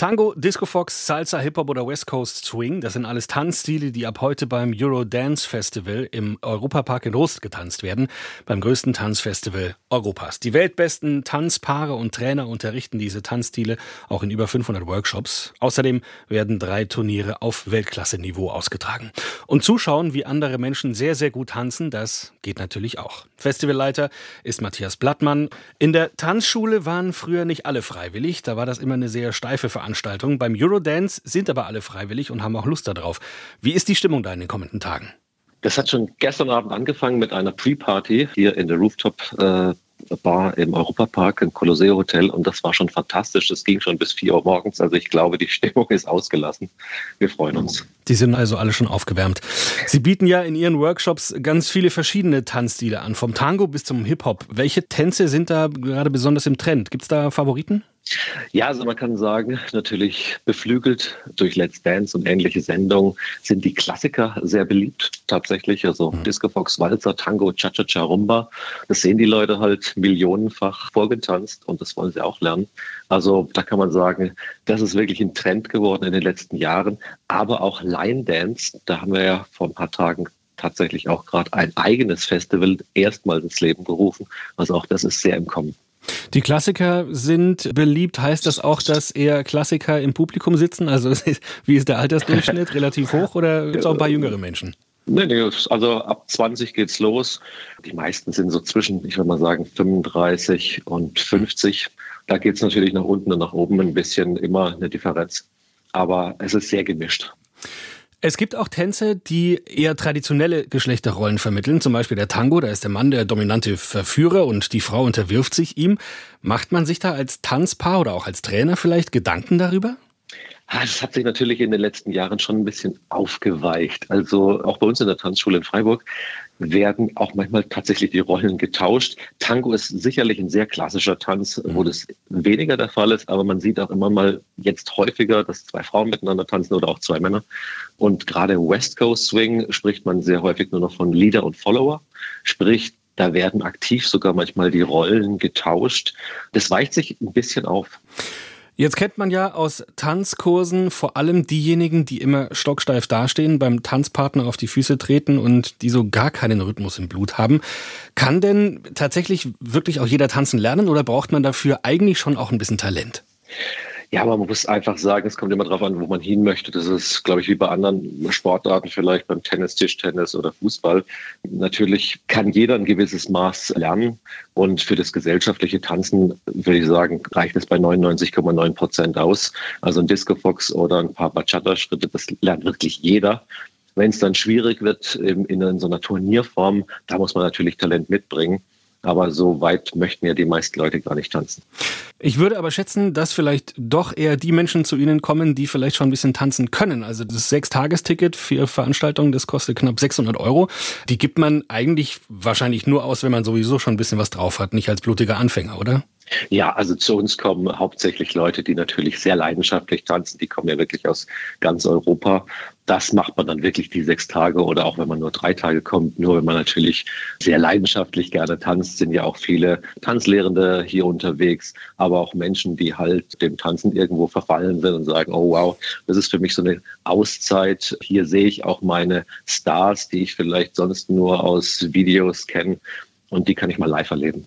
Tango, Disco Fox, Salsa, Hip-Hop oder West Coast Swing, das sind alles Tanzstile, die ab heute beim Euro Dance Festival im Europapark in Rust getanzt werden, beim größten Tanzfestival Europas. Die weltbesten Tanzpaare und Trainer unterrichten diese Tanzstile auch in über 500 Workshops. Außerdem werden drei Turniere auf Weltklasse-Niveau ausgetragen. Und zuschauen, wie andere Menschen sehr, sehr gut tanzen, das geht natürlich auch. Festivalleiter ist Matthias Blattmann. In der Tanzschule waren früher nicht alle freiwillig, da war das immer eine sehr steife Veranstaltung. Veranstaltung. Beim Eurodance sind aber alle freiwillig und haben auch Lust darauf. Wie ist die Stimmung da in den kommenden Tagen? Das hat schon gestern Abend angefangen mit einer Pre-Party hier in der Rooftop äh, Bar im Europapark im Colosseo Hotel und das war schon fantastisch. Das ging schon bis 4 Uhr morgens. Also ich glaube, die Stimmung ist ausgelassen. Wir freuen uns. Die sind also alle schon aufgewärmt. Sie bieten ja in Ihren Workshops ganz viele verschiedene Tanzstile an, vom Tango bis zum Hip-Hop. Welche Tänze sind da gerade besonders im Trend? Gibt es da Favoriten? Ja, also man kann sagen, natürlich beflügelt durch Let's Dance und ähnliche Sendungen sind die Klassiker sehr beliebt tatsächlich. Also mhm. Disco Fox, Walzer, Tango, Cha-Cha-Cha, Rumba. Das sehen die Leute halt millionenfach vorgetanzt und das wollen sie auch lernen. Also da kann man sagen, das ist wirklich ein Trend geworden in den letzten Jahren. Aber auch Line Dance, da haben wir ja vor ein paar Tagen tatsächlich auch gerade ein eigenes Festival erstmals ins Leben gerufen. Also auch das ist sehr im Kommen. Die Klassiker sind beliebt. Heißt das auch, dass eher Klassiker im Publikum sitzen? Also wie ist der Altersdurchschnitt? Relativ hoch oder gibt es auch ein paar jüngere Menschen? Nee, nee, also ab 20 geht's los. Die meisten sind so zwischen, ich würde mal sagen, 35 und 50. Da geht's natürlich nach unten und nach oben ein bisschen immer eine Differenz. Aber es ist sehr gemischt. Es gibt auch Tänze, die eher traditionelle Geschlechterrollen vermitteln. Zum Beispiel der Tango, da ist der Mann der dominante Verführer und die Frau unterwirft sich ihm. Macht man sich da als Tanzpaar oder auch als Trainer vielleicht Gedanken darüber? Das hat sich natürlich in den letzten Jahren schon ein bisschen aufgeweicht. Also auch bei uns in der Tanzschule in Freiburg werden auch manchmal tatsächlich die Rollen getauscht. Tango ist sicherlich ein sehr klassischer Tanz, wo das weniger der Fall ist, aber man sieht auch immer mal jetzt häufiger, dass zwei Frauen miteinander tanzen oder auch zwei Männer. Und gerade im West Coast Swing spricht man sehr häufig nur noch von Leader und Follower. Sprich, da werden aktiv sogar manchmal die Rollen getauscht. Das weicht sich ein bisschen auf. Jetzt kennt man ja aus Tanzkursen vor allem diejenigen, die immer stocksteif dastehen, beim Tanzpartner auf die Füße treten und die so gar keinen Rhythmus im Blut haben. Kann denn tatsächlich wirklich auch jeder tanzen lernen oder braucht man dafür eigentlich schon auch ein bisschen Talent? Ja, man muss einfach sagen, es kommt immer darauf an, wo man hin möchte. Das ist, glaube ich, wie bei anderen Sportarten, vielleicht beim Tennis, Tischtennis oder Fußball. Natürlich kann jeder ein gewisses Maß lernen. Und für das gesellschaftliche Tanzen, würde ich sagen, reicht es bei 99,9 Prozent aus. Also ein Disco Fox oder ein paar Bachata-Schritte, das lernt wirklich jeder. Wenn es dann schwierig wird in so einer Turnierform, da muss man natürlich Talent mitbringen. Aber so weit möchten ja die meisten Leute gar nicht tanzen. Ich würde aber schätzen, dass vielleicht doch eher die Menschen zu Ihnen kommen, die vielleicht schon ein bisschen tanzen können. Also das Sechstagesticket für Veranstaltungen, das kostet knapp 600 Euro. Die gibt man eigentlich wahrscheinlich nur aus, wenn man sowieso schon ein bisschen was drauf hat, nicht als blutiger Anfänger, oder? Ja, also zu uns kommen hauptsächlich Leute, die natürlich sehr leidenschaftlich tanzen. Die kommen ja wirklich aus ganz Europa. Das macht man dann wirklich die sechs Tage oder auch wenn man nur drei Tage kommt. Nur wenn man natürlich sehr leidenschaftlich gerne tanzt, sind ja auch viele Tanzlehrende hier unterwegs, aber auch Menschen, die halt dem Tanzen irgendwo verfallen sind und sagen, oh wow, das ist für mich so eine Auszeit. Hier sehe ich auch meine Stars, die ich vielleicht sonst nur aus Videos kenne und die kann ich mal live erleben.